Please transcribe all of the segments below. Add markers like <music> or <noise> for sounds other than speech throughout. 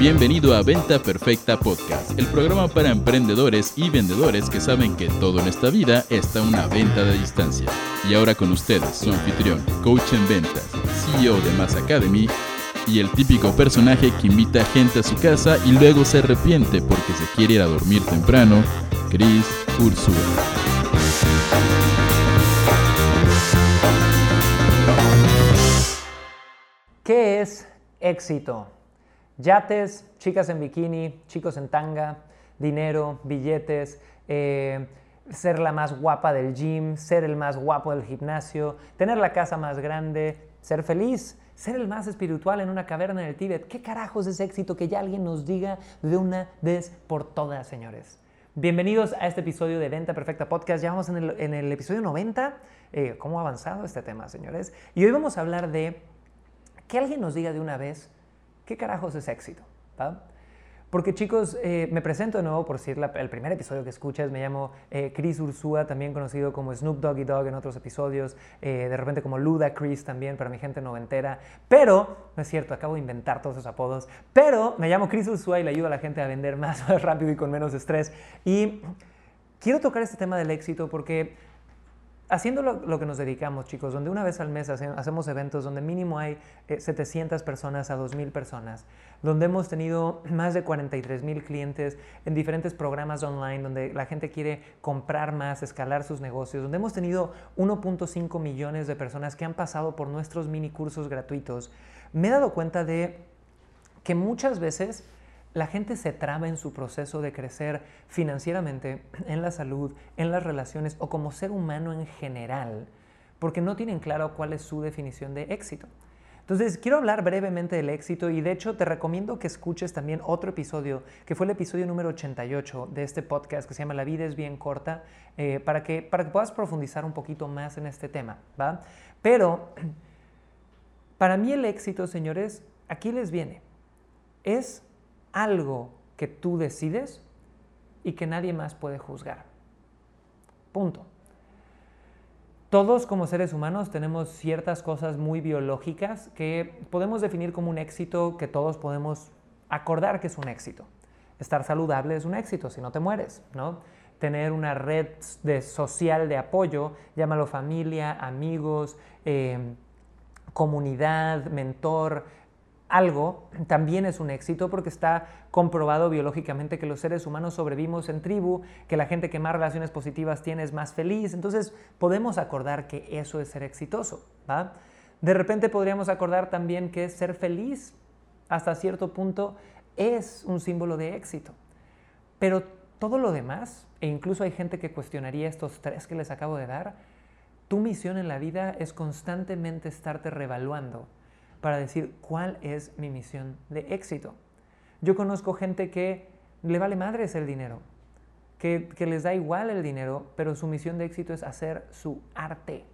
Bienvenido a Venta Perfecta Podcast, el programa para emprendedores y vendedores que saben que todo en esta vida está una venta de distancia. Y ahora con ustedes, su anfitrión, coach en ventas, CEO de Mass Academy y el típico personaje que invita gente a su casa y luego se arrepiente porque se quiere ir a dormir temprano, Chris Ursula. ¿Qué es éxito? Yates, chicas en bikini, chicos en tanga, dinero, billetes, eh, ser la más guapa del gym, ser el más guapo del gimnasio, tener la casa más grande, ser feliz, ser el más espiritual en una caverna en el Tíbet. ¿Qué carajos es éxito? Que ya alguien nos diga de una vez por todas, señores. Bienvenidos a este episodio de Venta Perfecta Podcast. Ya vamos en el, episodio 90. Eh, ¿Cómo ha avanzado este tema, señores? Y hoy vamos a hablar de que alguien nos diga de una vez qué carajos es éxito. Porque chicos, eh, me presento de nuevo por si el primer episodio que escuchas, me llamo eh, Chris Ursúa, también conocido como Snoop Doggy Dog en otros episodios, eh, de repente como Luda Chris también para mi gente noventera, pero, no es cierto, acabo de inventar todos esos apodos, pero me llamo Chris Ursúa y le ayudo a la gente a vender más <laughs> rápido y con menos estrés. Y quiero tocar este tema del éxito porque haciendo lo, que nos dedicamos, chicos, donde una vez al mes hacemos eventos donde mínimo hay 700 eh, personas a 2.000 personas, donde hemos tenido <clears throat> más de 43.000 clientes en diferentes programas online, donde la gente quiere comprar más, escalar sus negocios, donde hemos tenido 1.5 millones de personas que han pasado por nuestros mini cursos gratuitos, me he dado cuenta de que muchas veces la gente se traba en su proceso de crecer financieramente, en la salud, en las relaciones o como ser humano en general, porque no tienen claro cuál es su definición de éxito. Entonces, quiero hablar brevemente del éxito y de hecho te recomiendo que escuches también otro episodio, que fue el episodio número 88 de este podcast que se llama La vida es bien corta, eh, para, que, para que puedas profundizar un poquito más en este tema, ¿va? Pero, para mí el éxito, señores, aquí les viene, es algo que tú decides y que nadie más puede juzgar. Punto. Todos como seres humanos tenemos ciertas cosas muy biológicas que podemos definir como un éxito que todos podemos acordar que es un éxito. Estar saludable es un éxito si no te mueres, ¿no? Tener una red de social de apoyo, llámalo familia, amigos, eh, comunidad, mentor, algo también es un éxito porque está comprobado biológicamente que los seres humanos sobrevivimos en tribu, que la gente que más relaciones positivas tiene es más feliz. Entonces podemos acordar que eso es ser exitoso. De repente podríamos acordar también que ser feliz hasta cierto punto es un símbolo de éxito. Pero todo lo demás, e incluso hay gente que cuestionaría estos tres que les acabo de dar, tu misión en la vida es constantemente estarte revaluando para decir cuál es mi misión de éxito. Yo conozco gente que le vale madres el dinero, que, les da igual el dinero, pero su misión de éxito es hacer su arte.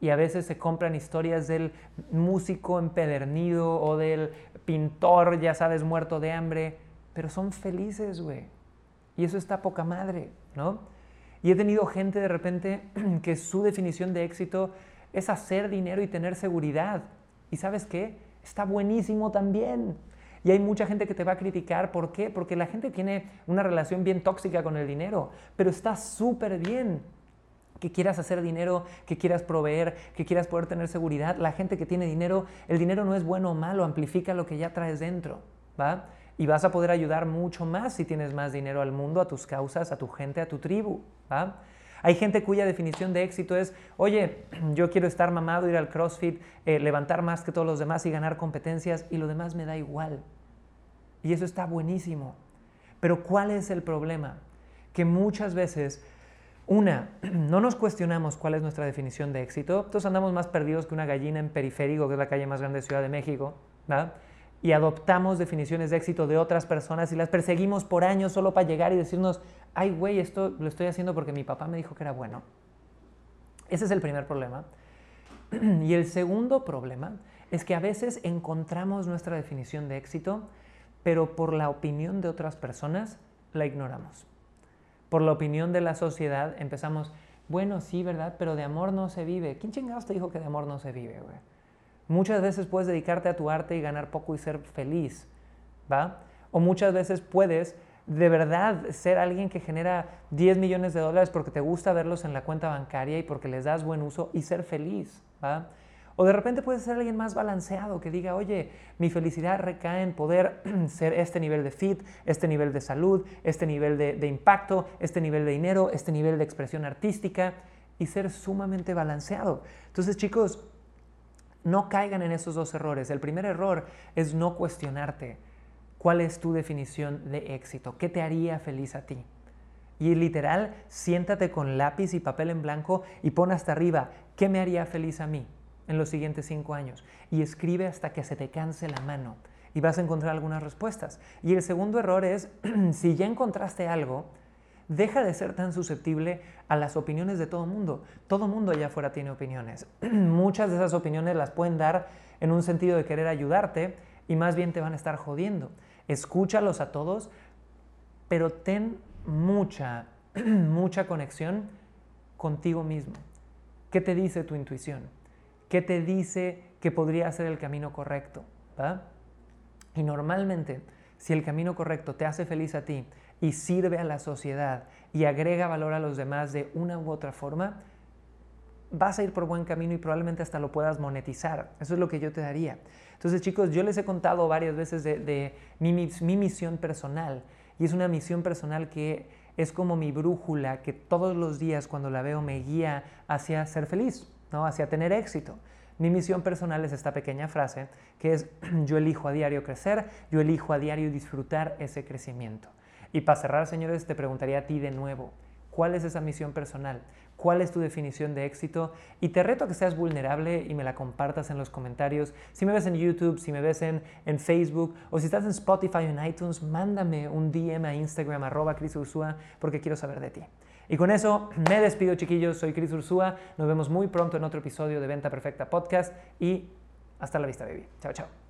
Y a veces se compran historias del músico empedernido o del pintor, ya sabes, muerto de hambre, pero son felices, güey. Y eso está poca madre, ¿no? Y he tenido gente de repente <clears throat> que su definición de éxito es hacer dinero y tener seguridad. ¿Y sabes qué? Está buenísimo también. Y hay mucha gente que te va a criticar. ¿Por qué? Porque la gente tiene una relación bien tóxica con el dinero. Pero está súper bien que quieras hacer dinero, que quieras proveer, que quieras poder tener seguridad. La gente que tiene dinero, el dinero no es bueno o malo, amplifica lo que ya traes dentro. ¿va? Y vas a poder ayudar mucho más si tienes más dinero al mundo, a tus causas, a tu gente, a tu tribu. ¿va? Hay gente cuya definición de éxito es, oye, <clears throat> yo quiero estar mamado, ir al CrossFit, eh, levantar más que todos los demás y ganar competencias y lo demás me da igual. Y eso está buenísimo. Pero ¿cuál es el problema? Que muchas veces, una, <clears throat> no nos cuestionamos cuál es nuestra definición de éxito. Entonces andamos más perdidos que una gallina en periférico, que es la calle más grande de Ciudad de México, ¿verdad? Y adoptamos definiciones de éxito de otras personas y las perseguimos por años solo para llegar y decirnos, ay, güey, esto lo estoy haciendo porque mi papá me dijo que era bueno. Ese es el primer problema. <clears throat> Y el segundo problema es que a veces encontramos nuestra definición de éxito, pero por la opinión de otras personas la ignoramos. Por la opinión de la sociedad empezamos, bueno, sí, ¿verdad? Pero de amor no se vive. ¿Quién chingados te dijo que de amor no se vive, güey? Muchas veces puedes dedicarte a tu arte y ganar poco y ser feliz, ¿va? O muchas veces puedes de verdad ser alguien que genera 10 millones de dólares porque te gusta verlos en la cuenta bancaria y porque les das buen uso y ser feliz, ¿va? O de repente puedes ser alguien más balanceado que diga, oye, mi felicidad recae en poder <clears throat> ser este nivel de fit, este nivel de salud, este nivel de, de impacto, este nivel de dinero, este nivel de expresión artística y ser sumamente balanceado. Entonces, chicos, no caigan en esos dos errores. El primer error es no cuestionarte cuál es tu definición de éxito, qué te haría feliz a ti. Y literal, siéntate con lápiz y papel en blanco y pon hasta arriba, ¿qué me haría feliz a mí en los siguientes cinco años? Y escribe hasta que se te canse la mano y vas a encontrar algunas respuestas. Y el segundo error es, <clears throat> si ya encontraste algo, deja de ser tan susceptible a las opiniones de todo mundo. Todo mundo allá afuera tiene opiniones. <clears throat> Muchas de esas opiniones las pueden dar en un sentido de querer ayudarte y más bien te van a estar jodiendo. Escúchalos a todos, pero ten mucha, <clears throat> mucha conexión contigo mismo. ¿Qué te dice tu intuición? ¿Qué te dice que podría ser el camino correcto? Y normalmente, si el camino correcto te hace feliz a ti y sirve a la sociedad y agrega valor a los demás de una u otra forma, vas a ir por buen camino y probablemente hasta lo puedas monetizar. Eso es lo que yo te daría. Entonces, chicos, yo les he contado varias veces de, mi, mi, misión personal y es una misión personal que es como mi brújula que todos los días cuando la veo me guía hacia ser feliz, ¿no? hacia tener éxito. Mi misión personal es esta pequeña frase que es <clears throat> yo elijo a diario crecer, yo elijo a diario disfrutar ese crecimiento. Y para cerrar, señores, te preguntaría a ti de nuevo, ¿cuál es esa misión personal? ¿Cuál es tu definición de éxito? Y te reto a que seas vulnerable y me la compartas en los comentarios. Si me ves en YouTube, si me ves en, en Facebook o si estás en Spotify o en iTunes, mándame un DM a Instagram arroba Cris Ursúa porque quiero saber de ti. Y con eso me despido chiquillos, soy Cris Ursúa, nos vemos muy pronto en otro episodio de Venta Perfecta Podcast y hasta la vista baby. Chao, chao.